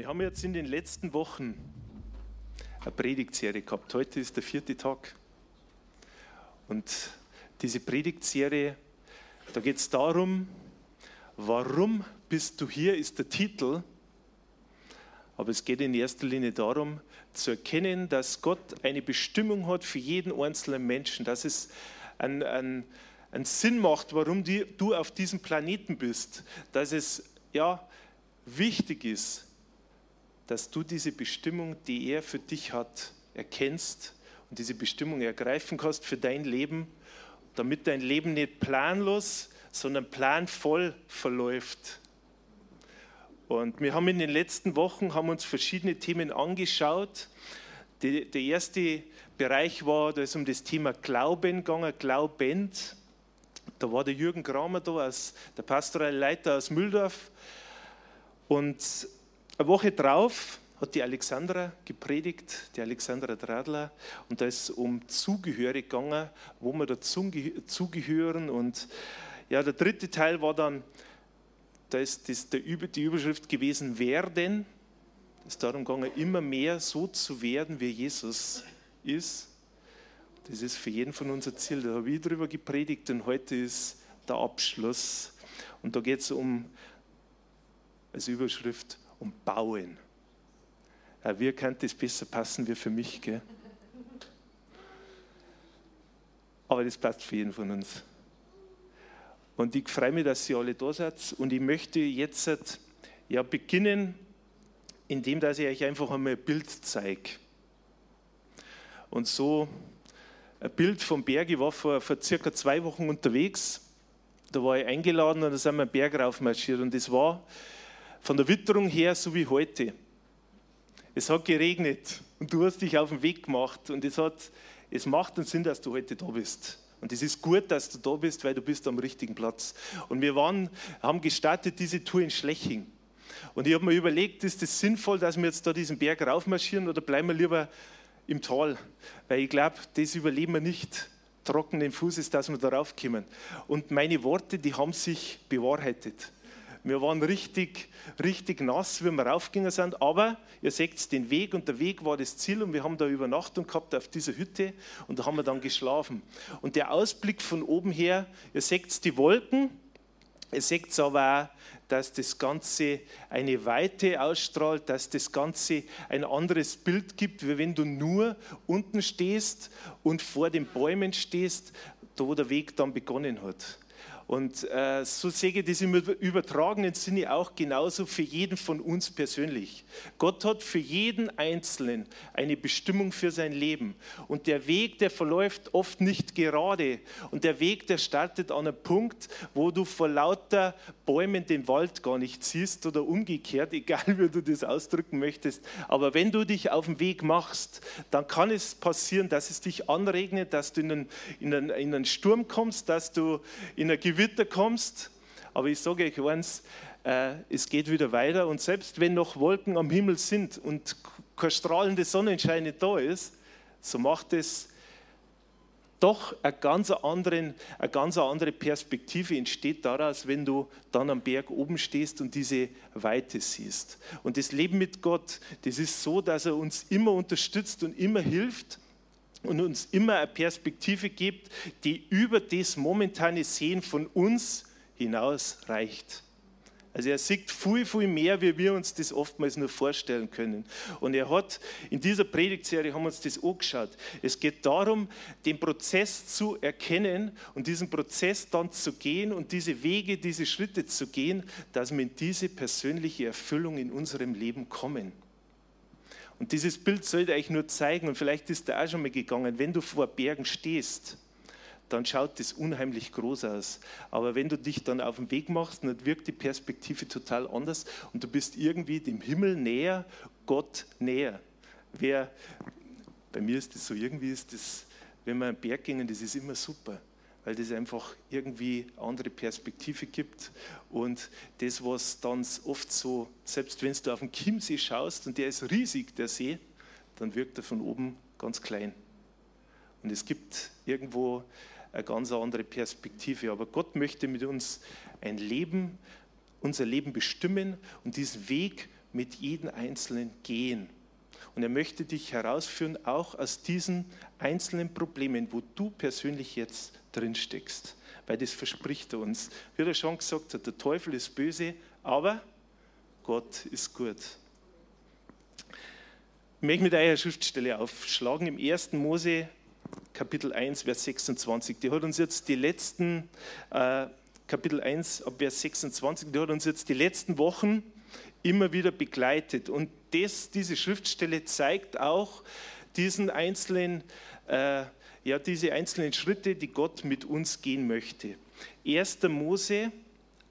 Wir haben jetzt in den letzten Wochen eine Predigtserie gehabt. Heute ist der vierte Tag. Und diese Predigtserie, da geht es darum, warum bist du hier, ist der Titel. Aber es geht in erster Linie darum, zu erkennen, dass Gott eine Bestimmung hat für jeden einzelnen Menschen, dass es einen, einen, einen Sinn macht, warum die, du auf diesem Planeten bist, dass es ja wichtig ist, dass du diese Bestimmung, die er für dich hat, erkennst und diese Bestimmung ergreifen kannst für dein Leben, damit dein Leben nicht planlos, sondern planvoll verläuft. Und wir haben in den letzten Wochen haben uns verschiedene Themen angeschaut. Die, der erste Bereich war, da ist um das Thema Glauben gegangen, Glaubend. Da war der Jürgen Kramer da, als der pastorale Leiter aus Mühldorf. Und eine Woche drauf hat die Alexandra gepredigt, die Alexandra Dradler, und da ist es um Zugehörige gegangen, wo wir dazugehören. Und ja, der dritte Teil war dann, da ist das, der, die Überschrift gewesen, werden. Es ist darum gegangen, immer mehr so zu werden, wie Jesus ist. Das ist für jeden von uns ein Ziel. Da habe ich drüber gepredigt und heute ist der Abschluss. Und da geht es um, als Überschrift, und bauen. Ja, wie könnte das besser passen wie für mich? Gell? Aber das passt für jeden von uns. Und ich freue mich, dass Sie alle da seid. Und ich möchte jetzt ja, beginnen, indem dass ich euch einfach einmal ein Bild zeige. Und so ein Bild vom Berg. Ich war vor, vor circa zwei Wochen unterwegs. Da war ich eingeladen und da sind wir einen Berg raufmarschiert. Und das war von der Witterung her so wie heute. Es hat geregnet und du hast dich auf den Weg gemacht und es, hat, es macht einen Sinn, dass du heute da bist. Und es ist gut, dass du da bist, weil du bist am richtigen Platz. Und wir waren, haben gestartet diese Tour in Schleching. Und ich habe mir überlegt, ist es sinnvoll, dass wir jetzt da diesen Berg raufmarschieren oder bleiben wir lieber im Tal? Weil ich glaube, das überleben wir nicht trockenen Fußes, dass wir da raufkommen. Und meine Worte, die haben sich bewahrheitet. Wir waren richtig, richtig nass, wie wir raufgegangen sind, aber ihr seht den Weg und der Weg war das Ziel und wir haben da Übernachtung gehabt auf dieser Hütte und da haben wir dann geschlafen. Und der Ausblick von oben her, ihr seht die Wolken, ihr seht aber auch, dass das Ganze eine Weite ausstrahlt, dass das Ganze ein anderes Bild gibt, wie wenn du nur unten stehst und vor den Bäumen stehst, da wo der Weg dann begonnen hat. Und äh, so sehe ich das im übertragenen Sinne auch genauso für jeden von uns persönlich. Gott hat für jeden Einzelnen eine Bestimmung für sein Leben. Und der Weg, der verläuft oft nicht gerade. Und der Weg, der startet an einem Punkt, wo du vor lauter Bäumen den Wald gar nicht siehst oder umgekehrt, egal wie du das ausdrücken möchtest. Aber wenn du dich auf den Weg machst, dann kann es passieren, dass es dich anregnet, dass du in einen, in einen, in einen Sturm kommst, dass du in gewisse Gewitter kommst, aber ich sage euch eins, äh, es geht wieder weiter und selbst wenn noch Wolken am Himmel sind und kein strahlender Sonnenschein da ist, so macht es doch eine ganz, anderen, eine ganz andere Perspektive entsteht daraus, wenn du dann am Berg oben stehst und diese Weite siehst. Und das Leben mit Gott, das ist so, dass er uns immer unterstützt und immer hilft und uns immer eine Perspektive gibt, die über das momentane Sehen von uns hinaus reicht. Also er sieht viel, viel mehr, wie wir uns das oftmals nur vorstellen können. Und er hat in dieser Predigtserie haben wir uns das angeschaut. Es geht darum, den Prozess zu erkennen und diesen Prozess dann zu gehen und diese Wege, diese Schritte zu gehen, dass wir in diese persönliche Erfüllung in unserem Leben kommen. Und dieses Bild sollte euch nur zeigen, und vielleicht ist da auch schon mal gegangen, wenn du vor Bergen stehst, dann schaut das unheimlich groß aus. Aber wenn du dich dann auf den Weg machst, dann wirkt die Perspektive total anders und du bist irgendwie dem Himmel näher, Gott näher. Wer, bei mir ist das so, irgendwie ist das, wenn wir einen Berg gehen, das ist immer super weil das einfach irgendwie andere Perspektive gibt. Und das, was dann oft so, selbst wenn du auf den Chiemsee schaust und der ist riesig, der See, dann wirkt er von oben ganz klein. Und es gibt irgendwo eine ganz andere Perspektive. Aber Gott möchte mit uns ein Leben, unser Leben bestimmen und diesen Weg mit jedem Einzelnen gehen. Und er möchte dich herausführen, auch aus diesen einzelnen Problemen, wo du persönlich jetzt drin steckst. Weil das verspricht er uns. Wie er schon gesagt hat, der Teufel ist böse, aber Gott ist gut. Ich möchte mit einer Schriftstelle aufschlagen im 1. Mose Kapitel 1, Vers 26. Die hat uns jetzt die letzten, äh, Kapitel 1, ab Vers 26, die hat uns jetzt die letzten Wochen immer wieder begleitet. Und das, diese Schriftstelle zeigt auch diesen einzelnen, äh, ja, diese einzelnen Schritte, die Gott mit uns gehen möchte. 1. Mose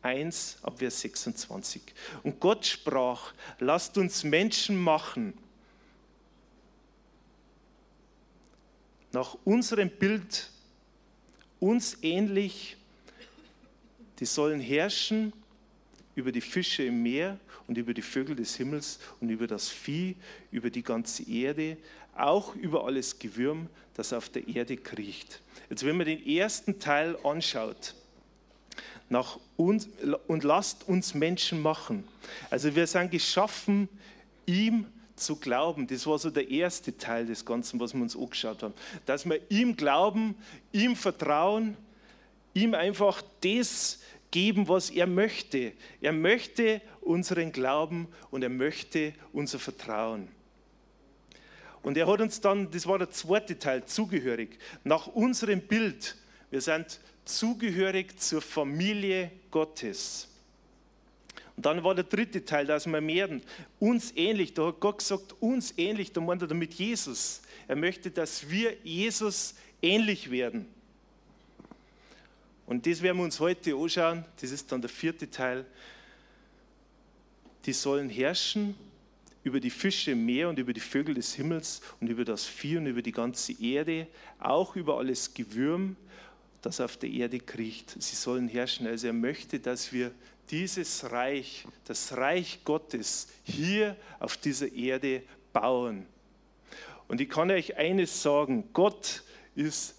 1 ab Vers 26. Und Gott sprach, lasst uns Menschen machen, nach unserem Bild, uns ähnlich, die sollen herrschen über die Fische im Meer und über die Vögel des Himmels und über das Vieh, über die ganze Erde, auch über alles Gewürm, das auf der Erde kriecht. Jetzt, wenn man den ersten Teil anschaut, nach uns, und lasst uns Menschen machen. Also wir sind geschaffen, ihm zu glauben. Das war so der erste Teil des Ganzen, was wir uns angeschaut haben. Dass wir ihm glauben, ihm vertrauen, ihm einfach das geben, was er möchte. Er möchte unseren Glauben und er möchte unser Vertrauen. Und er hat uns dann, das war der zweite Teil, zugehörig, nach unserem Bild. Wir sind zugehörig zur Familie Gottes. Und dann war der dritte Teil, dass wir werden uns ähnlich, da hat Gott gesagt, uns ähnlich, da meint er damit Jesus. Er möchte, dass wir Jesus ähnlich werden. Und das werden wir uns heute anschauen, das ist dann der vierte Teil. Die sollen herrschen über die Fische im Meer und über die Vögel des Himmels und über das Vieh und über die ganze Erde, auch über alles Gewürm, das auf der Erde kriecht. Sie sollen herrschen. Also er möchte, dass wir dieses Reich, das Reich Gottes hier auf dieser Erde bauen. Und ich kann euch eines sagen, Gott ist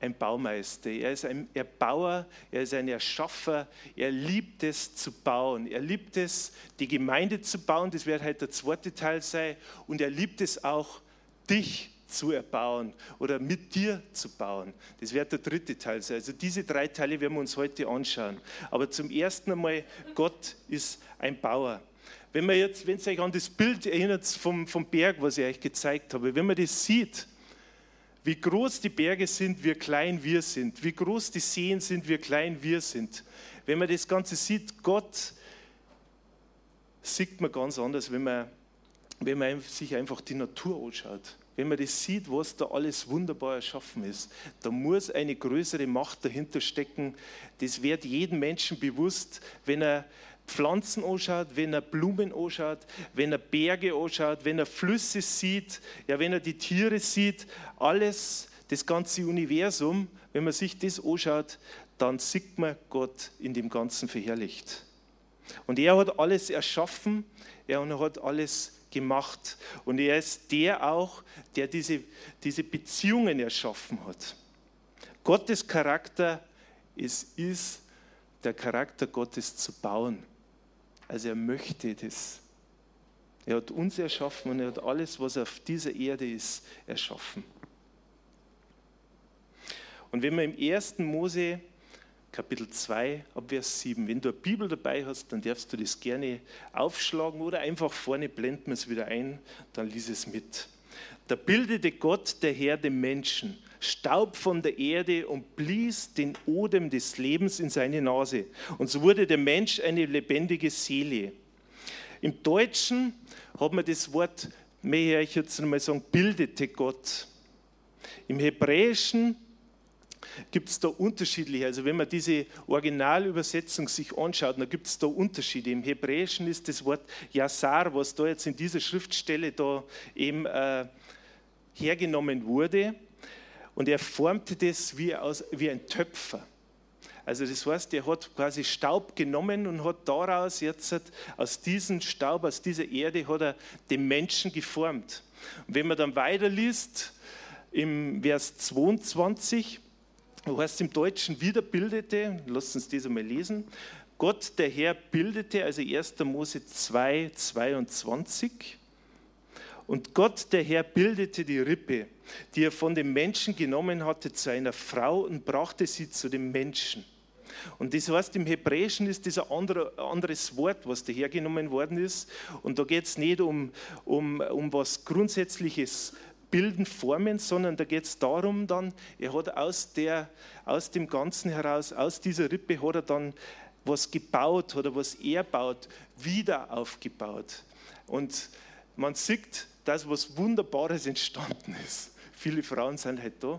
ein Baumeister, er ist ein Erbauer, er ist ein Erschaffer, er liebt es zu bauen, er liebt es, die Gemeinde zu bauen, das wird halt der zweite Teil sein, und er liebt es auch, dich zu erbauen oder mit dir zu bauen. Das wird der dritte Teil sein. Also diese drei Teile werden wir uns heute anschauen. Aber zum ersten einmal, Gott ist ein Bauer. Wenn man jetzt, wenn ihr euch an das Bild erinnert vom, vom Berg, was ich euch gezeigt habe, wenn man das sieht, wie groß die Berge sind, wie klein wir sind. Wie groß die Seen sind, wie klein wir sind. Wenn man das Ganze sieht, Gott sieht man ganz anders, wenn man, wenn man sich einfach die Natur anschaut. Wenn man das sieht, was da alles wunderbar erschaffen ist, da muss eine größere Macht dahinter stecken. Das wird jedem Menschen bewusst, wenn er Pflanzen anschaut, wenn er Blumen anschaut, wenn er Berge anschaut, wenn er Flüsse sieht, ja, wenn er die Tiere sieht, alles, das ganze Universum, wenn man sich das anschaut, dann sieht man Gott in dem Ganzen verherrlicht. Und er hat alles erschaffen, er hat alles gemacht. Und er ist der auch, der diese, diese Beziehungen erschaffen hat. Gottes Charakter ist, ist der Charakter Gottes zu bauen. Also er möchte das. Er hat uns erschaffen und er hat alles, was auf dieser Erde ist, erschaffen. Und wenn wir im 1. Mose Kapitel 2 ab Vers 7, wenn du eine Bibel dabei hast, dann darfst du das gerne aufschlagen oder einfach vorne blenden wir es wieder ein, dann lies es mit. Da bildete Gott, der Herr, den Menschen Staub von der Erde und blies den Odem des Lebens in seine Nase. Und so wurde der Mensch eine lebendige Seele. Im Deutschen hat man das Wort, mehr ich jetzt einmal sagen, bildete Gott. Im Hebräischen gibt es da unterschiedliche. Also wenn man diese Originalübersetzung sich anschaut, dann gibt es da Unterschiede. Im Hebräischen ist das Wort Yasar, was da jetzt in dieser Schriftstelle da eben äh, hergenommen wurde. Und er formte das wie, aus, wie ein Töpfer. Also das heißt, er hat quasi Staub genommen und hat daraus jetzt aus diesem Staub, aus dieser Erde, hat er den Menschen geformt. Und wenn man dann weiterliest, im Vers 22, wo heißt im Deutschen wiederbildete, lasst uns das einmal lesen, Gott der Herr bildete, also 1. Mose 2, 22, und Gott der Herr bildete die Rippe, die er von dem Menschen genommen hatte, zu einer Frau und brachte sie zu dem Menschen. Und das heißt, im Hebräischen ist das ein andere, anderes Wort, was dahergenommen worden ist. Und da geht es nicht um, um, um was Grundsätzliches bilden, formen, sondern da geht es darum dann, er hat aus, der, aus dem Ganzen heraus, aus dieser Rippe hat er dann was gebaut oder was er baut, wieder aufgebaut. Und man sieht, dass was Wunderbares entstanden ist. Viele Frauen sind halt da.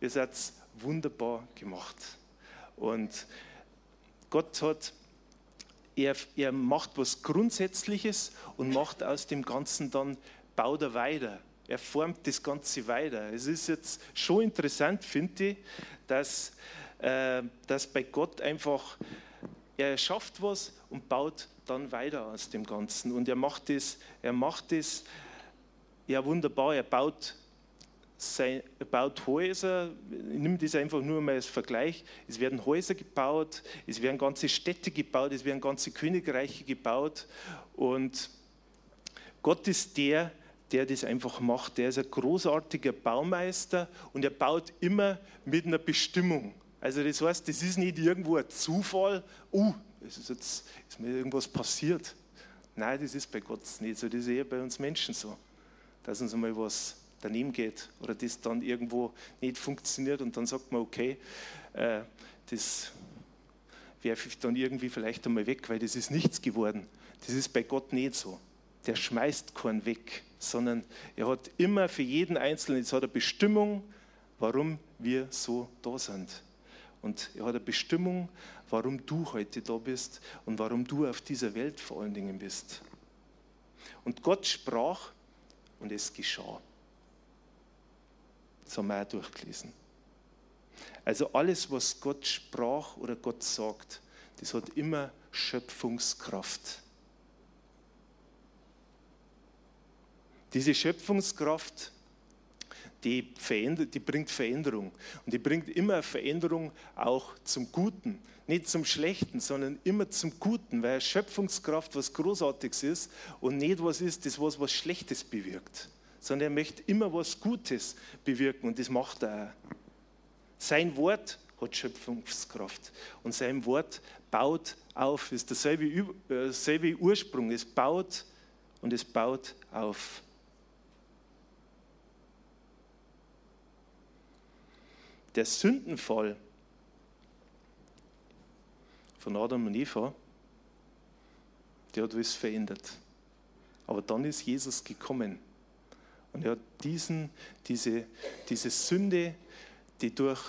Ihr seid wunderbar gemacht. Und Gott hat, er, er macht was Grundsätzliches und macht aus dem Ganzen dann, baut er weiter. Er formt das Ganze weiter. Es ist jetzt schon interessant, finde ich, dass, äh, dass bei Gott einfach, er schafft was und baut dann weiter aus dem Ganzen. Und er macht das, er macht das ja wunderbar. Er baut sein, baut Häuser, ich nehme das einfach nur mal als Vergleich, es werden Häuser gebaut, es werden ganze Städte gebaut, es werden ganze Königreiche gebaut und Gott ist der, der das einfach macht. Der ist ein großartiger Baumeister und er baut immer mit einer Bestimmung. Also das heißt, das ist nicht irgendwo ein Zufall, uh, es ist jetzt ist mir irgendwas passiert. Nein, das ist bei Gott nicht so, das ist eher bei uns Menschen so, dass uns einmal was daneben geht oder das dann irgendwo nicht funktioniert und dann sagt man, okay, äh, das werfe ich dann irgendwie vielleicht einmal weg, weil das ist nichts geworden. Das ist bei Gott nicht so. Der schmeißt keinen weg, sondern er hat immer für jeden Einzelnen, jetzt hat er Bestimmung, warum wir so da sind. Und er hat eine Bestimmung, warum du heute da bist und warum du auf dieser Welt vor allen Dingen bist. Und Gott sprach und es geschah. Das haben wir auch durchgelesen. Also alles, was Gott sprach oder Gott sagt, das hat immer Schöpfungskraft. Diese Schöpfungskraft, die, die bringt Veränderung. Und die bringt immer Veränderung auch zum Guten. Nicht zum Schlechten, sondern immer zum Guten, weil Schöpfungskraft was Großartiges ist und nicht was ist, das was was Schlechtes bewirkt sondern er möchte immer was Gutes bewirken und das macht er auch. Sein Wort hat Schöpfungskraft und sein Wort baut auf, ist derselbe, derselbe Ursprung, es baut und es baut auf. Der Sündenfall von Adam und Eva, der hat alles verändert. Aber dann ist Jesus gekommen und er hat diesen, diese, diese Sünde, die durch,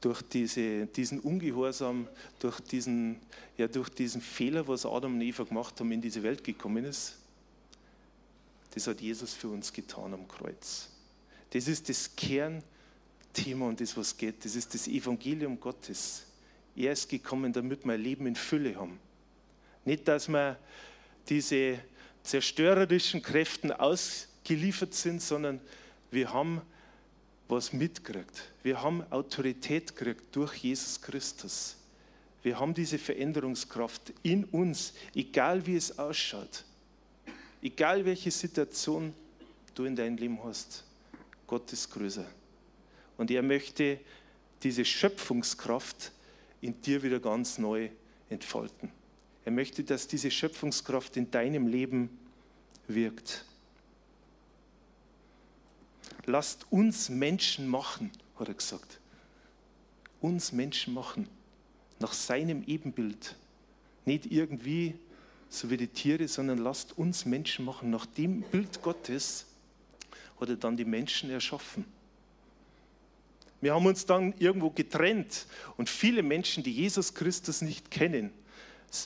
durch diese, diesen Ungehorsam, durch diesen, ja, durch diesen Fehler, was Adam und Eva gemacht haben, in diese Welt gekommen ist, das hat Jesus für uns getan am Kreuz. Das ist das Kernthema und das, was geht. Das ist das Evangelium Gottes. Er ist gekommen, damit wir ein Leben in Fülle haben. Nicht, dass wir diese zerstörerischen Kräften aus geliefert sind, sondern wir haben was mitgekriegt. Wir haben Autorität gekriegt durch Jesus Christus. Wir haben diese Veränderungskraft in uns, egal wie es ausschaut, egal welche Situation du in deinem Leben hast. Gott ist größer. Und er möchte diese Schöpfungskraft in dir wieder ganz neu entfalten. Er möchte, dass diese Schöpfungskraft in deinem Leben wirkt lasst uns Menschen machen, hat er gesagt. Uns Menschen machen, nach seinem Ebenbild. Nicht irgendwie so wie die Tiere, sondern lasst uns Menschen machen. Nach dem Bild Gottes hat er dann die Menschen erschaffen. Wir haben uns dann irgendwo getrennt. Und viele Menschen, die Jesus Christus nicht kennen,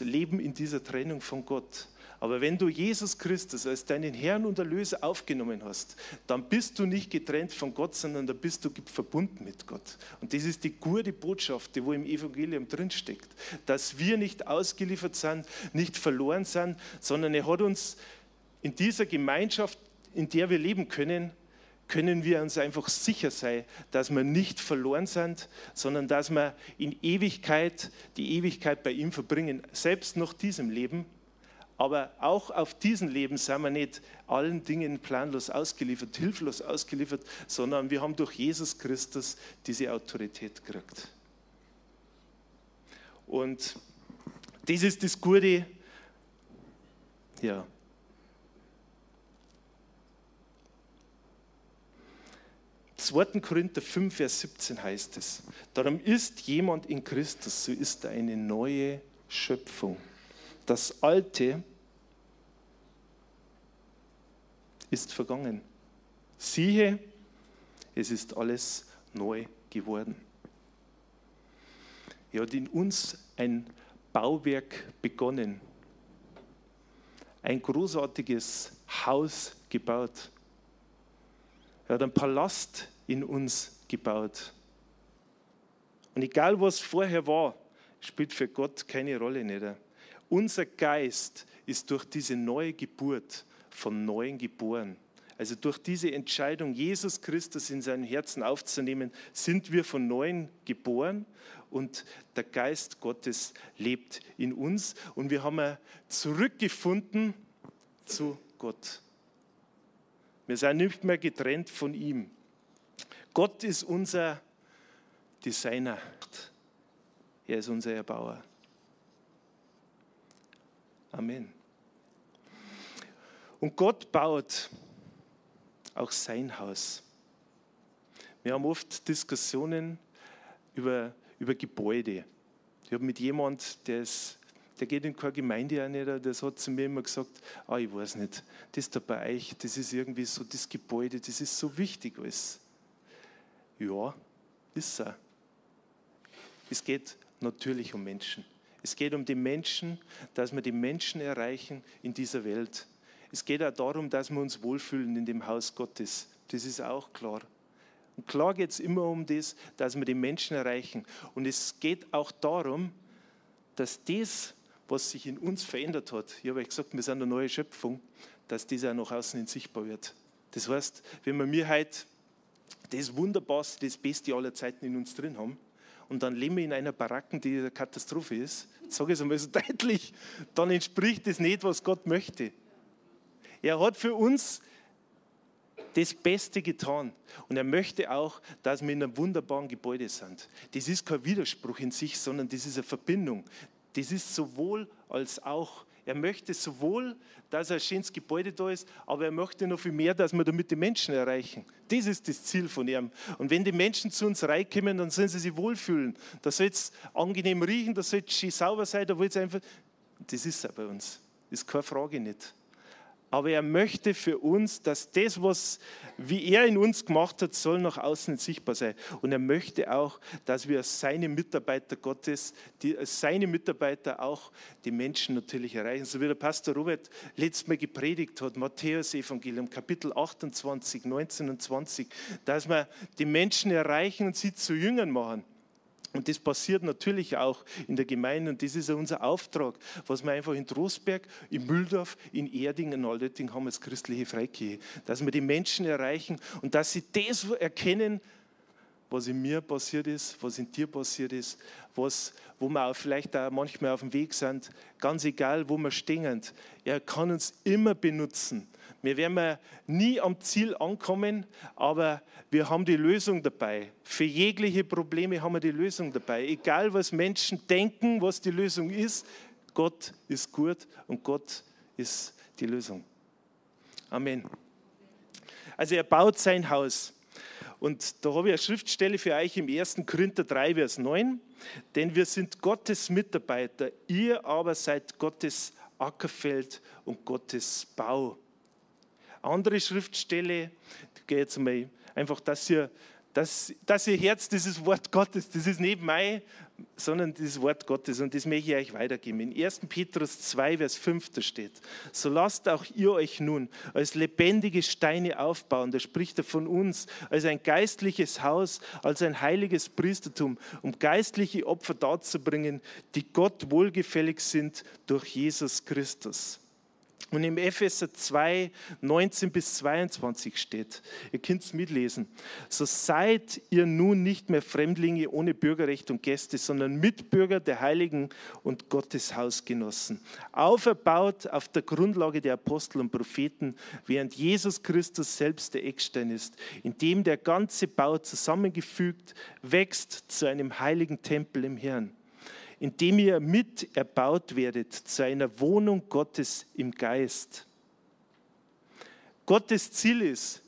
leben in dieser Trennung von Gott. Aber wenn du Jesus Christus als deinen Herrn und Erlöser aufgenommen hast, dann bist du nicht getrennt von Gott, sondern da bist du verbunden mit Gott. Und das ist die gute Botschaft, die wo im Evangelium drinsteckt, dass wir nicht ausgeliefert sind, nicht verloren sind, sondern er hat uns in dieser Gemeinschaft, in der wir leben können, können wir uns einfach sicher sein, dass wir nicht verloren sind, sondern dass wir in Ewigkeit die Ewigkeit bei ihm verbringen, selbst nach diesem Leben. Aber auch auf diesem Leben sind wir nicht allen Dingen planlos ausgeliefert, hilflos ausgeliefert, sondern wir haben durch Jesus Christus diese Autorität gekriegt. Und das ist das Gute, ja, 2. Korinther 5, Vers 17 heißt es, darum ist jemand in Christus, so ist er eine neue Schöpfung. Das Alte ist vergangen. Siehe, es ist alles neu geworden. Er hat in uns ein Bauwerk begonnen, ein großartiges Haus gebaut. Er hat einen Palast in uns gebaut. Und egal was vorher war, spielt für Gott keine Rolle nicht. Unser Geist ist durch diese neue Geburt von Neuem geboren. Also durch diese Entscheidung, Jesus Christus in sein Herzen aufzunehmen, sind wir von Neuem geboren und der Geist Gottes lebt in uns und wir haben zurückgefunden zu Gott. Wir sind nicht mehr getrennt von ihm. Gott ist unser Designer. Er ist unser Erbauer. Amen. Und Gott baut auch sein Haus. Wir haben oft Diskussionen über, über Gebäude. Ich habe mit jemand, der, ist, der geht in keine Gemeinde auch nicht, der hat zu mir immer gesagt, ah, ich weiß nicht, das da bei euch, das ist irgendwie so, das Gebäude, das ist so wichtig alles. Ja, ist er. Es geht natürlich um Menschen. Es geht um die Menschen, dass wir die Menschen erreichen in dieser Welt. Es geht auch darum, dass wir uns wohlfühlen in dem Haus Gottes. Das ist auch klar. Und klar geht es immer um das, dass wir die Menschen erreichen. Und es geht auch darum, dass das, was sich in uns verändert hat, ich habe euch gesagt, wir sind eine neue Schöpfung, dass das auch nach außen hin sichtbar wird. Das heißt, wenn wir mir heute das Wunderbarste, das Beste aller Zeiten in uns drin haben. Und dann leben wir in einer Baracken, die eine Katastrophe ist. Sage ich es einmal so deutlich, dann entspricht das nicht, was Gott möchte. Er hat für uns das Beste getan. Und er möchte auch, dass wir in einem wunderbaren Gebäude sind. Das ist kein Widerspruch in sich, sondern das ist eine Verbindung. Das ist sowohl als auch. Er möchte sowohl, dass ein schönes Gebäude da ist, aber er möchte noch viel mehr, dass wir damit die Menschen erreichen. Das ist das Ziel von ihm. Und wenn die Menschen zu uns reinkommen, dann sollen sie sich wohlfühlen. Da soll es angenehm riechen, da soll es schön sauber sein, da will es einfach. Das ist es bei uns. Das ist keine Frage nicht aber er möchte für uns, dass das, was wie er in uns gemacht hat, soll nach außen sichtbar sein. Und er möchte auch, dass wir seine Mitarbeiter Gottes, die, seine Mitarbeiter auch die Menschen natürlich erreichen. So wie der Pastor Robert letztes Mal gepredigt hat, Matthäus Evangelium, Kapitel 28, 19 und 20, dass wir die Menschen erreichen und sie zu Jüngern machen. Und das passiert natürlich auch in der Gemeinde und das ist unser Auftrag, was wir einfach in Trostberg, in Mühldorf, in Erding, in Altötting haben als christliche Freikirche, dass wir die Menschen erreichen und dass sie das erkennen, was in mir passiert ist, was in dir passiert ist, was, wo wir auch vielleicht auch manchmal auf dem Weg sind, ganz egal, wo wir stehen. Er kann uns immer benutzen. Wir werden nie am Ziel ankommen, aber wir haben die Lösung dabei. Für jegliche Probleme haben wir die Lösung dabei. Egal, was Menschen denken, was die Lösung ist, Gott ist gut und Gott ist die Lösung. Amen. Also er baut sein Haus. Und da habe ich eine Schriftstelle für euch im 1. Korinther 3, Vers 9. Denn wir sind Gottes Mitarbeiter, ihr aber seid Gottes Ackerfeld und Gottes Bau. Andere Schriftstelle, ich gehe jetzt mal einfach, dass ihr dass, dass ihr Herz dieses Wort Gottes, das ist nicht mein, sondern das Wort Gottes und das möchte ich euch weitergeben. In 1. Petrus 2, Vers 5 da steht, so lasst auch ihr euch nun als lebendige Steine aufbauen, da spricht er von uns, als ein geistliches Haus, als ein heiliges Priestertum, um geistliche Opfer darzubringen, die Gott wohlgefällig sind durch Jesus Christus. Und im Epheser 2, 19 bis 22 steht, ihr könnt es mitlesen, so seid ihr nun nicht mehr Fremdlinge ohne Bürgerrecht und Gäste, sondern Mitbürger der Heiligen und Gottes Hausgenossen, auferbaut auf der Grundlage der Apostel und Propheten, während Jesus Christus selbst der Eckstein ist, in dem der ganze Bau zusammengefügt wächst zu einem heiligen Tempel im Herrn indem ihr mit erbaut werdet zu einer Wohnung Gottes im Geist. Gottes Ziel ist,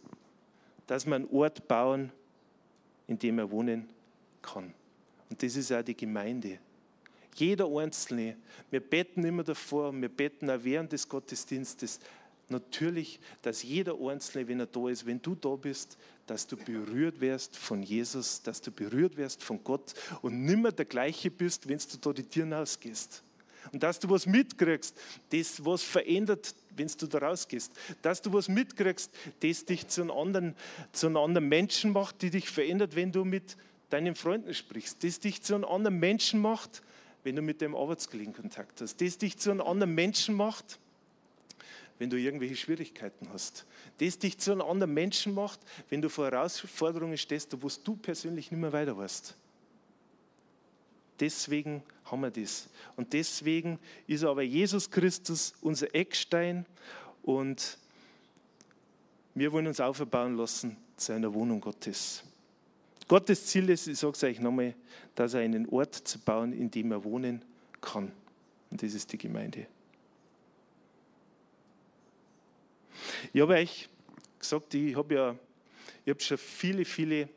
dass wir einen Ort bauen, in dem er wohnen kann. Und das ist auch die Gemeinde. Jeder Einzelne, wir beten immer davor, wir beten auch während des Gottesdienstes, natürlich, dass jeder Einzelne, wenn er da ist, wenn du da bist, dass du berührt wirst von Jesus, dass du berührt wirst von Gott und nimmer der gleiche bist, wenn du da die Türen ausgehst. Und dass du was mitkriegst, das was verändert, wenn du da rausgehst. Dass du was mitkriegst, das dich zu einem, anderen, zu einem anderen Menschen macht, die dich verändert, wenn du mit deinen Freunden sprichst. Das dich zu einem anderen Menschen macht, wenn du mit dem Arbeitskollegen Kontakt hast. Das dich zu einem anderen Menschen macht, wenn du irgendwelche Schwierigkeiten hast. Das dich zu einem anderen Menschen macht, wenn du vor Herausforderungen stehst, wo du persönlich nicht mehr weiter weißt. Deswegen haben wir das. Und deswegen ist aber Jesus Christus unser Eckstein und wir wollen uns auferbauen lassen zu einer Wohnung Gottes. Gottes Ziel ist, ich sage es euch nochmal, dass er einen Ort zu bauen, in dem er wohnen kann. Und das ist die Gemeinde. Ich habe euch gesagt, ich habe ja ich habe schon viele, viele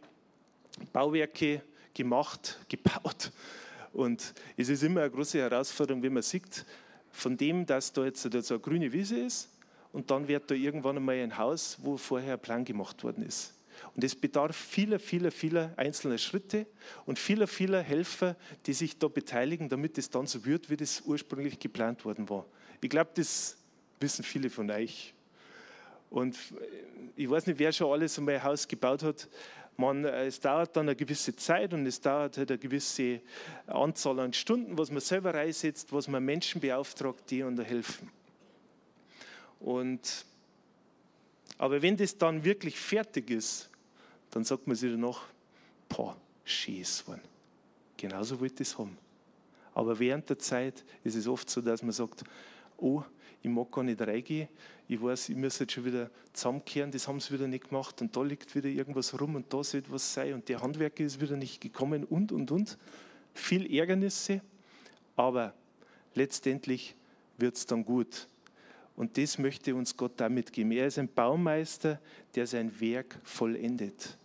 Bauwerke gemacht, gebaut. Und es ist immer eine große Herausforderung, wenn man sieht, von dem, dass da jetzt so eine grüne Wiese ist und dann wird da irgendwann einmal ein Haus, wo vorher ein Plan gemacht worden ist. Und es bedarf vieler, vieler, vieler einzelner Schritte und vieler, vieler Helfer, die sich da beteiligen, damit es dann so wird, wie das ursprünglich geplant worden war. Ich glaube, das wissen viele von euch. Und ich weiß nicht, wer schon alles einmal ein Haus gebaut hat. Man, es dauert dann eine gewisse Zeit und es dauert halt eine gewisse Anzahl an Stunden, was man selber reinsetzt, was man Menschen beauftragt, die da helfen. Und, aber wenn das dann wirklich fertig ist, dann sagt man sich danach, boah, schön ist Genauso wollte ich es haben. Aber während der Zeit ist es oft so, dass man sagt, oh, ich mag gar nicht reingehen, ich weiß, ich muss jetzt schon wieder zusammenkehren, das haben sie wieder nicht gemacht und da liegt wieder irgendwas rum und da soll etwas sein und der Handwerker ist wieder nicht gekommen und, und, und. Viel Ärgernisse, aber letztendlich wird es dann gut. Und das möchte uns Gott damit geben. Er ist ein Baumeister, der sein Werk vollendet.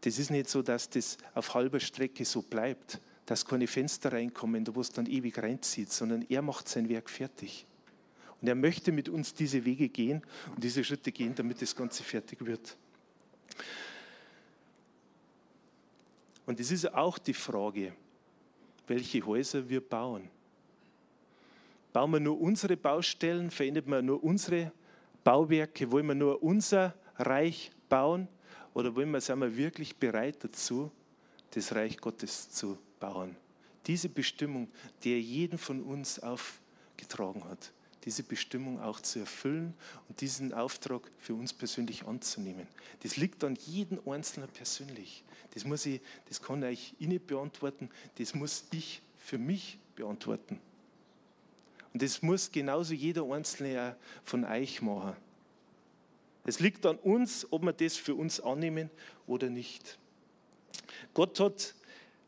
Das ist nicht so, dass das auf halber Strecke so bleibt, dass keine Fenster reinkommen, wo es dann ewig reinzieht, sondern er macht sein Werk fertig. Und er möchte mit uns diese Wege gehen und diese Schritte gehen, damit das Ganze fertig wird. Und es ist auch die Frage, welche Häuser wir bauen. Bauen wir nur unsere Baustellen, verändert man nur unsere Bauwerke, wollen wir nur unser Reich bauen oder wollen wir, sind wir wirklich bereit dazu, das Reich Gottes zu bauen? Diese Bestimmung, die er jeden von uns aufgetragen hat diese Bestimmung auch zu erfüllen und diesen Auftrag für uns persönlich anzunehmen. Das liegt an jedem Einzelnen persönlich. Das, muss ich, das kann ich Ihnen beantworten, das muss ich für mich beantworten. Und das muss genauso jeder Einzelne von euch machen. Es liegt an uns, ob wir das für uns annehmen oder nicht. Gott hat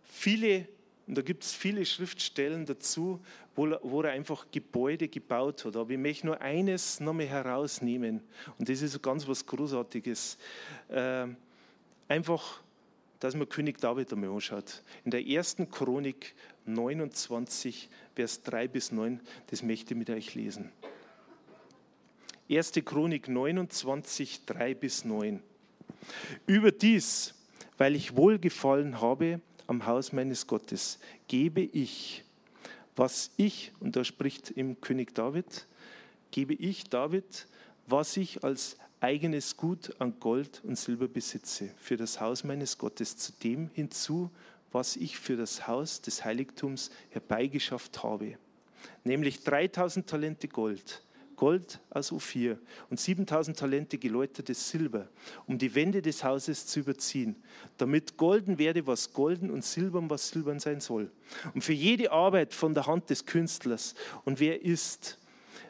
viele und da gibt es viele Schriftstellen dazu, wo, wo, er einfach Gebäude gebaut hat. Aber ich möchte nur eines nochmal herausnehmen. Und das ist ganz was Großartiges. Äh, einfach, dass man König David einmal anschaut. In der ersten Chronik 29, Vers 3 bis 9, das möchte ich mit euch lesen. Erste Chronik 29, 3 bis 9. Überdies weil ich wohlgefallen habe am Haus meines Gottes, gebe ich, was ich, und da spricht im König David, gebe ich David, was ich als eigenes Gut an Gold und Silber besitze, für das Haus meines Gottes, zu dem hinzu, was ich für das Haus des Heiligtums herbeigeschafft habe, nämlich 3000 Talente Gold, Gold aus Ophir und 7000 Talente geläutertes Silber, um die Wände des Hauses zu überziehen, damit golden werde, was golden und silbern, was silbern sein soll. Und für jede Arbeit von der Hand des Künstlers. Und wer ist,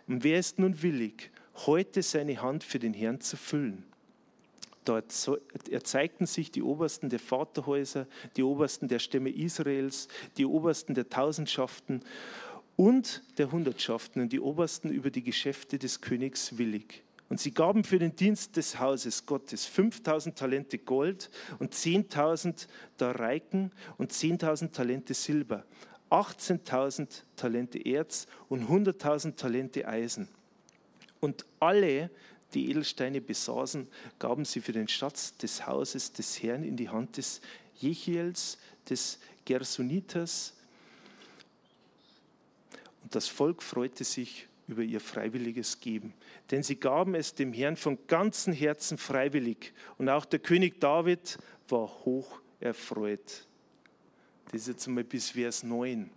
und wer ist nun willig, heute seine Hand für den Herrn zu füllen? Dort erzeigten sich die Obersten der Vaterhäuser, die Obersten der Stämme Israels, die Obersten der Tausendschaften und der Hundertschaften und die Obersten über die Geschäfte des Königs willig. Und sie gaben für den Dienst des Hauses Gottes 5000 Talente Gold und 10.000 Dareiken und 10.000 Talente Silber, 18.000 Talente Erz und 100.000 Talente Eisen. Und alle, die Edelsteine besaßen, gaben sie für den Schatz des Hauses des Herrn in die Hand des Jechiels, des Gersonitas. Das Volk freute sich über ihr freiwilliges Geben, denn sie gaben es dem Herrn von ganzem Herzen freiwillig. Und auch der König David war hoch erfreut. Das ist jetzt mal bis Vers 9. Und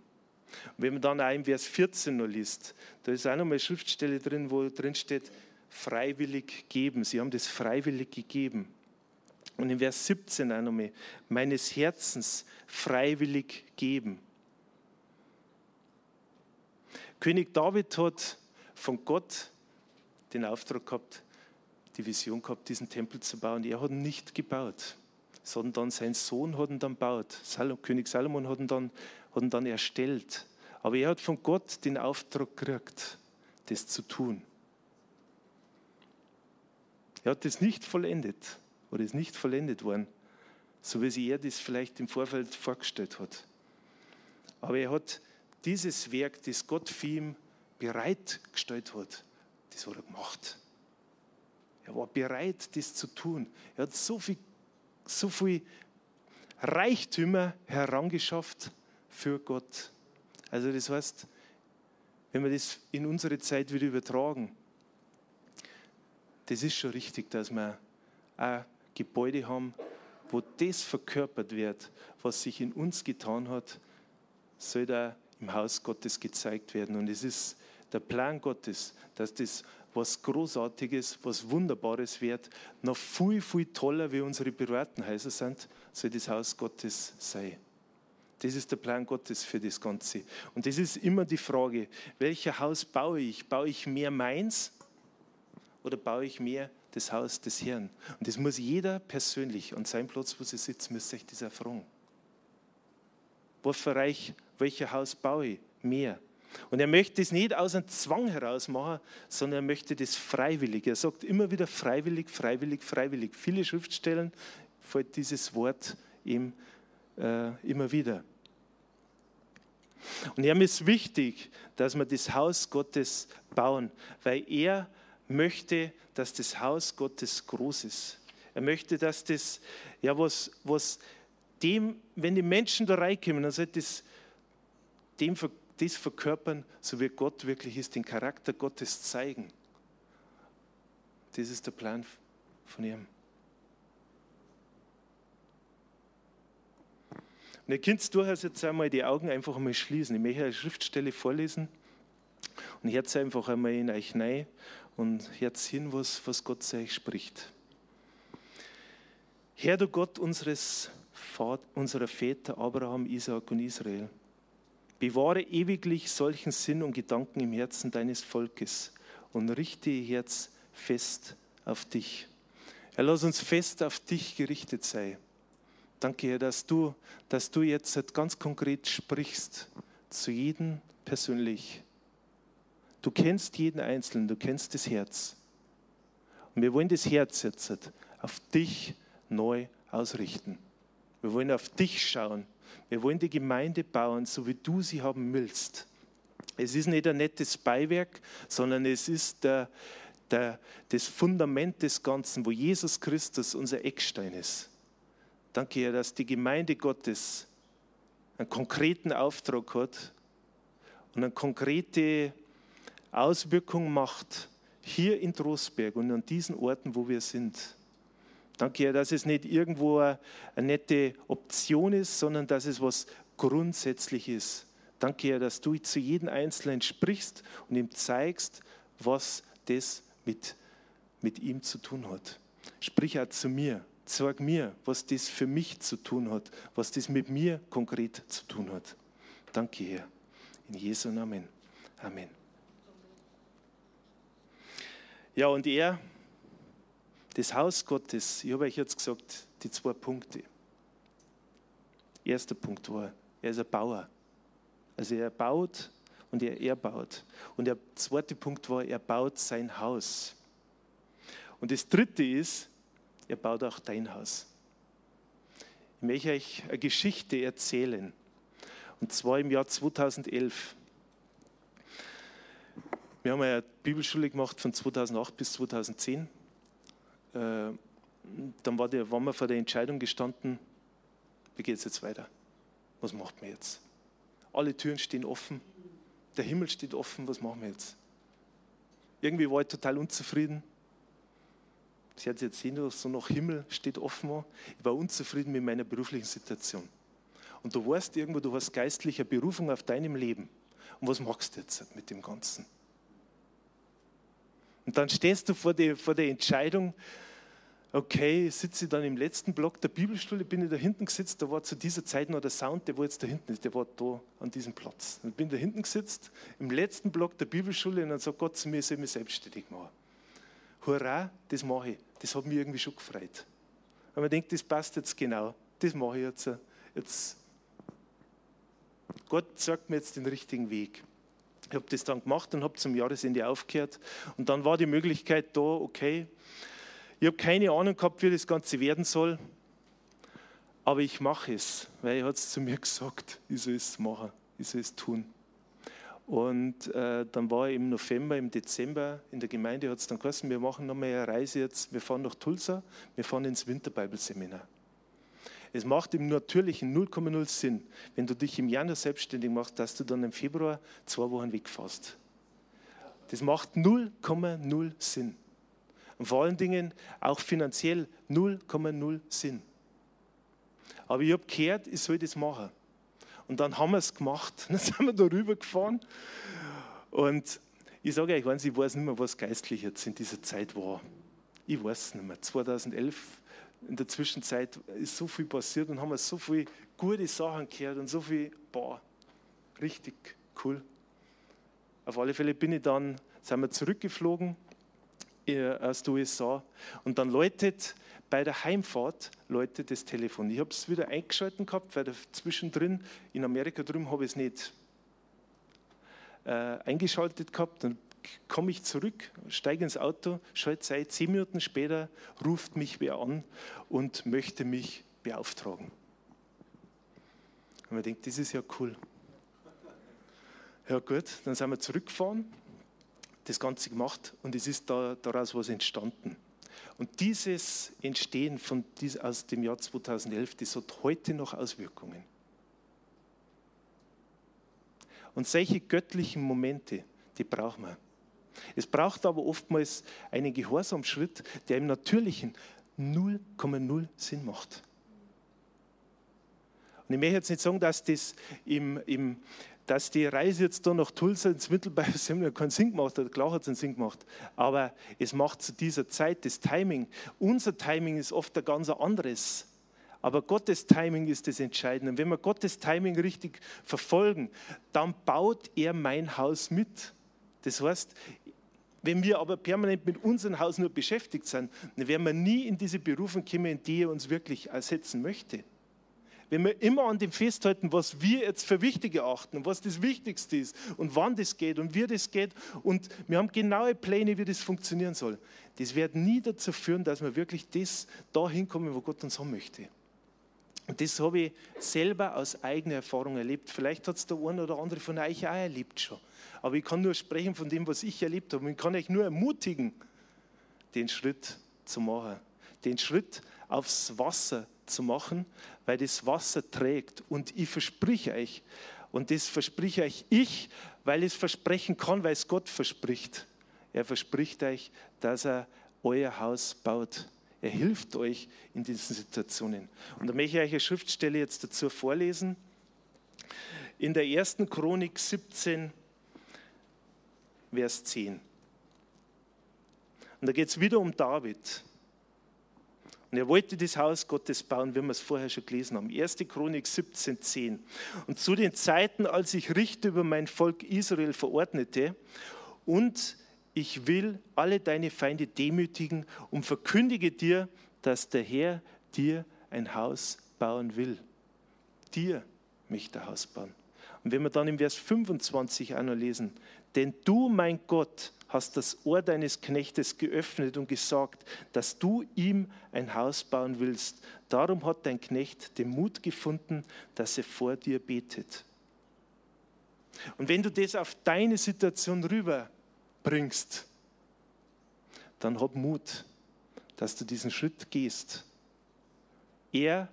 wenn man dann auch im Vers 14 noch liest, da ist auch noch eine Schriftstelle drin, wo drin steht, freiwillig geben. Sie haben das freiwillig gegeben. Und in Vers 17 auch nochmal, meines Herzens freiwillig geben. König David hat von Gott den Auftrag gehabt, die Vision gehabt, diesen Tempel zu bauen. Er hat ihn nicht gebaut, sondern sein Sohn hat ihn dann gebaut. König Salomon hat ihn dann, hat ihn dann erstellt. Aber er hat von Gott den Auftrag gekriegt, das zu tun. Er hat das nicht vollendet oder ist nicht vollendet worden, so wie sich er das vielleicht im Vorfeld vorgestellt hat. Aber er hat dieses Werk, das Gott für ihn bereitgestellt hat, das hat er gemacht. Er war bereit, das zu tun. Er hat so viel, so viel Reichtümer herangeschafft für Gott. Also das heißt, wenn wir das in unsere Zeit wieder übertragen, das ist schon richtig, dass wir ein Gebäude haben, wo das verkörpert wird, was sich in uns getan hat, soll da im Haus Gottes gezeigt werden. Und es ist der Plan Gottes, dass das was Großartiges, was Wunderbares wird, noch viel, viel toller wie unsere privaten Häuser sind, soll das Haus Gottes sein. Das ist der Plan Gottes für das Ganze. Und das ist immer die Frage, welcher Haus baue ich? Baue ich mehr meins oder baue ich mehr das Haus des Herrn? Und das muss jeder persönlich an seinem Platz, wo sie sitzt, muss sich das erfragen. Was für Reich, welcher Haus baue ich mehr? Und er möchte es nicht aus einem Zwang heraus machen, sondern er möchte das freiwillig. Er sagt immer wieder freiwillig, freiwillig, freiwillig. Viele Schriftstellen fällt dieses Wort ihm äh, immer wieder. Und ihm ist wichtig, dass wir das Haus Gottes bauen, weil er möchte, dass das Haus Gottes groß ist. Er möchte, dass das, ja, was, was dem, wenn die Menschen da reinkommen, dann soll das dem das verkörpern, so wie Gott wirklich ist, den Charakter Gottes zeigen. Das ist der Plan von ihm. Und ihr könnt durchaus jetzt einmal die Augen einfach einmal schließen. Ich möchte eine Schriftstelle vorlesen und jetzt einfach einmal in euch rein und jetzt hin, was, was Gott zu euch spricht. Herr, du Gott unseres unserer Väter Abraham, Isaak und Israel, bewahre ewiglich solchen Sinn und Gedanken im Herzen deines Volkes und richte ihr Herz fest auf dich. Herr, lass uns fest auf dich gerichtet sein. Danke, Herr, dass du, dass du jetzt ganz konkret sprichst zu jedem persönlich. Du kennst jeden Einzelnen, du kennst das Herz. Und wir wollen das Herz jetzt auf dich neu ausrichten. Wir wollen auf dich schauen. Wir wollen die Gemeinde bauen, so wie du sie haben willst. Es ist nicht ein nettes Beiwerk, sondern es ist der, der, das Fundament des Ganzen, wo Jesus Christus unser Eckstein ist Danke, Herr, dass die Gemeinde Gottes einen konkreten Auftrag hat und eine konkrete Auswirkung macht hier in Trostberg und an diesen Orten, wo wir sind. Danke, Herr, dass es nicht irgendwo eine nette Option ist, sondern dass es was Grundsätzliches ist. Danke, Herr, dass du zu jedem Einzelnen sprichst und ihm zeigst, was das mit, mit ihm zu tun hat. Sprich auch zu mir. Sag mir, was das für mich zu tun hat, was das mit mir konkret zu tun hat. Danke, Herr. In Jesu Namen. Amen. Ja, und er, das Haus Gottes, ich habe euch jetzt gesagt, die zwei Punkte. Erster Punkt war, er ist ein Bauer. Also er baut und er erbaut. Und der zweite Punkt war, er baut sein Haus. Und das dritte ist, er baut auch dein Haus. Ich möchte euch eine Geschichte erzählen. Und zwar im Jahr 2011. Wir haben eine Bibelschule gemacht von 2008 bis 2010. Äh, dann war der, waren wir vor der Entscheidung gestanden, wie geht es jetzt weiter? Was macht man jetzt? Alle Türen stehen offen, der Himmel steht offen, was machen wir jetzt? Irgendwie war ich total unzufrieden. Sie hat jetzt sehen, so noch Himmel steht offen war. Ich war unzufrieden mit meiner beruflichen Situation. Und du weißt irgendwo, du hast geistliche Berufung auf deinem Leben. Und was machst du jetzt mit dem Ganzen? Und dann stehst du vor, die, vor der Entscheidung, okay, sitze ich dann im letzten Block der Bibelschule, bin ich da hinten gesetzt, da war zu dieser Zeit noch der Sound, der wo jetzt da hinten ist, der war da an diesem Platz. Und bin da hinten gesetzt, im letzten Block der Bibelschule und dann sagt Gott zu mir, ich soll mich selbstständig machen. Hurra, das mache ich. Das hat mich irgendwie schon gefreut. Und man denkt, das passt jetzt genau. Das mache ich jetzt. jetzt. Gott sagt mir jetzt den richtigen Weg. Ich habe das dann gemacht und habe zum Jahresende aufgehört. Und dann war die Möglichkeit da, okay, ich habe keine Ahnung gehabt, wie das Ganze werden soll, aber ich mache es, weil er hat es zu mir gesagt, ich soll es machen, ich soll es tun. Und äh, dann war ich im November, im Dezember in der Gemeinde, hat es dann geheißen, wir machen nochmal eine Reise jetzt, wir fahren nach Tulsa, wir fahren ins Winterbibelseminar. Es macht im Natürlichen 0,0 Sinn, wenn du dich im Januar selbstständig machst, dass du dann im Februar zwei Wochen wegfährst. Das macht 0,0 Sinn. Und vor allen Dingen auch finanziell 0,0 Sinn. Aber ich habe gehört, ich soll das machen. Und dann haben wir es gemacht. Dann sind wir da rüber gefahren. Und ich sage euch ich weiß nicht mehr, was geistlich jetzt in dieser Zeit war. Ich weiß es nicht mehr. 2011 in der Zwischenzeit ist so viel passiert und haben wir so viele gute Sachen gehört und so viel, boah, richtig cool. Auf alle Fälle bin ich dann, sind wir zurückgeflogen äh, aus den USA und dann läutet bei der Heimfahrt läutet das Telefon. Ich habe es wieder eingeschalten gehabt, weil zwischendrin in Amerika drüben habe ich es nicht äh, eingeschaltet gehabt. Dann komme ich zurück, steige ins Auto, schalte Zeit, zehn Minuten später ruft mich wer an und möchte mich beauftragen. Und man denkt, das ist ja cool. Ja gut, dann sind wir zurückgefahren, das Ganze gemacht und es ist da, daraus was entstanden. Und dieses Entstehen von, aus dem Jahr 2011, das hat heute noch Auswirkungen. Und solche göttlichen Momente, die brauchen wir. Es braucht aber oftmals einen Gehorsamschritt, der im Natürlichen 0,0 Sinn macht. Und ich möchte jetzt nicht sagen, dass, das im, im, dass die Reise jetzt da nach Tulsa ins Mittelbayern keinen Sinn gemacht hat. Klar hat es einen Sinn gemacht. Aber es macht zu dieser Zeit das Timing. Unser Timing ist oft ein ganz anderes. Aber Gottes Timing ist das Entscheidende. Und wenn wir Gottes Timing richtig verfolgen, dann baut er mein Haus mit. Das heißt, wenn wir aber permanent mit unserem Haus nur beschäftigt sind, dann werden wir nie in diese Berufung kommen, in die er uns wirklich ersetzen möchte. Wenn wir immer an dem festhalten, was wir jetzt für wichtig erachten, was das Wichtigste ist und wann das geht und wie das geht und wir haben genaue Pläne, wie das funktionieren soll, das wird nie dazu führen, dass wir wirklich das dahin kommen, wo Gott uns haben möchte. Und das habe ich selber aus eigener Erfahrung erlebt. Vielleicht hat es der eine oder andere von euch auch erlebt schon. Aber ich kann nur sprechen von dem, was ich erlebt habe. Und ich kann euch nur ermutigen, den Schritt zu machen. Den Schritt aufs Wasser zu machen, weil das Wasser trägt. Und ich verspreche euch, und das verspreche euch ich, weil ich es versprechen kann, weil es Gott verspricht. Er verspricht euch, dass er euer Haus baut. Er hilft euch in diesen Situationen. Und da möchte ich euch eine Schriftstelle jetzt dazu vorlesen. In der ersten Chronik 17, Vers 10. Und da geht es wieder um David. Und er wollte das Haus Gottes bauen, wie wir es vorher schon gelesen haben. 1. Chronik 17, 10. Und zu den Zeiten, als ich Richter über mein Volk Israel verordnete und ich will alle deine Feinde demütigen und verkündige dir, dass der Herr dir ein Haus bauen will. Dir möchte er Haus bauen. Und wenn wir dann im Vers 25 auch noch lesen, denn du, mein Gott, hast das Ohr deines Knechtes geöffnet und gesagt, dass du ihm ein Haus bauen willst. Darum hat dein Knecht den Mut gefunden, dass er vor dir betet. Und wenn du das auf deine Situation rüberbringst, dann hab Mut, dass du diesen Schritt gehst. Er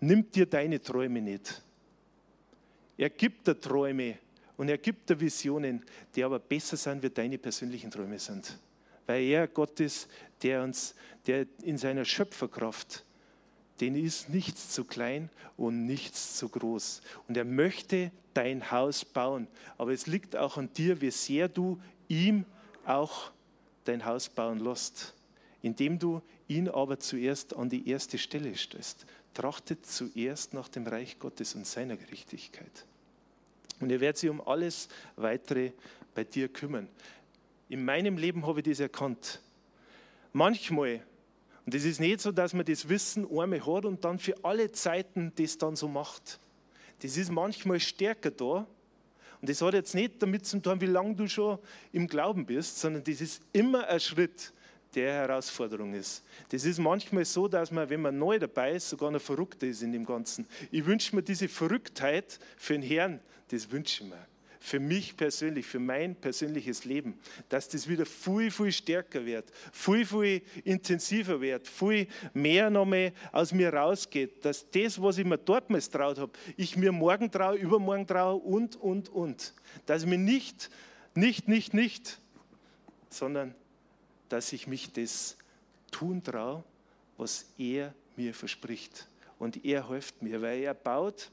nimmt dir deine Träume nicht. Er gibt dir Träume, und er gibt dir Visionen, die aber besser sind, wie deine persönlichen Träume sind. Weil er Gott ist, der uns, der in seiner Schöpferkraft, den ist nichts zu klein und nichts zu groß. Und er möchte dein Haus bauen. Aber es liegt auch an dir, wie sehr du ihm auch dein Haus bauen lässt. Indem du ihn aber zuerst an die erste Stelle stellst. Trachtet zuerst nach dem Reich Gottes und seiner Gerechtigkeit. Und er wird sich um alles weitere bei dir kümmern. In meinem Leben habe ich das erkannt. Manchmal, und das ist nicht so, dass man das Wissen einmal hat und dann für alle Zeiten das dann so macht. Das ist manchmal stärker da. Und das hat jetzt nicht damit zu tun, wie lange du schon im Glauben bist, sondern das ist immer ein Schritt, der Herausforderung ist. Das ist manchmal so, dass man, wenn man neu dabei ist, sogar noch verrückter ist in dem Ganzen. Ich wünsche mir diese Verrücktheit für den Herrn, das wünsche ich mir. Für mich persönlich, für mein persönliches Leben, dass das wieder viel, viel stärker wird, viel, viel intensiver wird, viel mehr noch mehr aus mir rausgeht, dass das, was ich mir dort mal traut habe, ich mir morgen traue, übermorgen traue und, und, und. Dass ich mir nicht, nicht, nicht, nicht, sondern dass ich mich das tun traue, was er mir verspricht. Und er hilft mir, weil er baut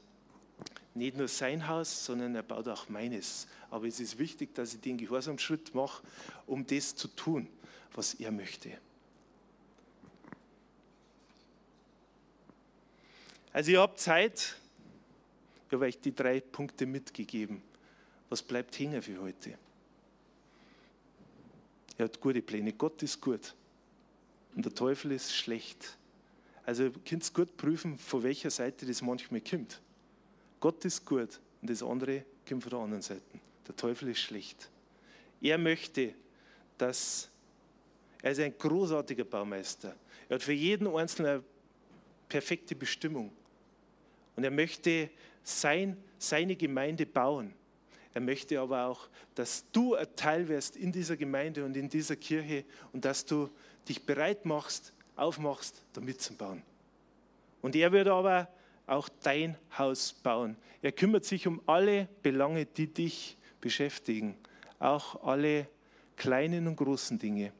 nicht nur sein Haus, sondern er baut auch meines. Aber es ist wichtig, dass ich den Gehorsamschritt mache, um das zu tun, was er möchte. Also ich habe Zeit, ich habe euch die drei Punkte mitgegeben. Was bleibt hängen für heute? Er hat gute Pläne. Gott ist gut und der Teufel ist schlecht. Also ihr könnt gut prüfen, von welcher Seite das manchmal kommt. Gott ist gut und das andere kommt von der anderen Seite. Der Teufel ist schlecht. Er möchte, dass er ist ein großartiger Baumeister. Er hat für jeden Einzelnen eine perfekte Bestimmung. Und er möchte sein, seine Gemeinde bauen. Er möchte aber auch, dass du ein Teil wirst in dieser Gemeinde und in dieser Kirche und dass du dich bereit machst, aufmachst, da mitzubauen. Und er würde aber auch dein Haus bauen. Er kümmert sich um alle Belange, die dich beschäftigen, auch alle kleinen und großen Dinge.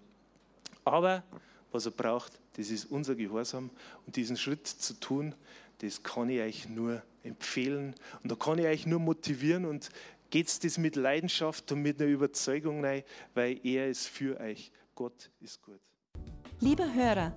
Aber was er braucht, das ist unser Gehorsam. Und diesen Schritt zu tun, das kann ich euch nur empfehlen. Und da kann ich euch nur motivieren und geht es das mit Leidenschaft und mit einer Überzeugung rein, weil er ist für euch. Gott ist gut. Lieber Hörer,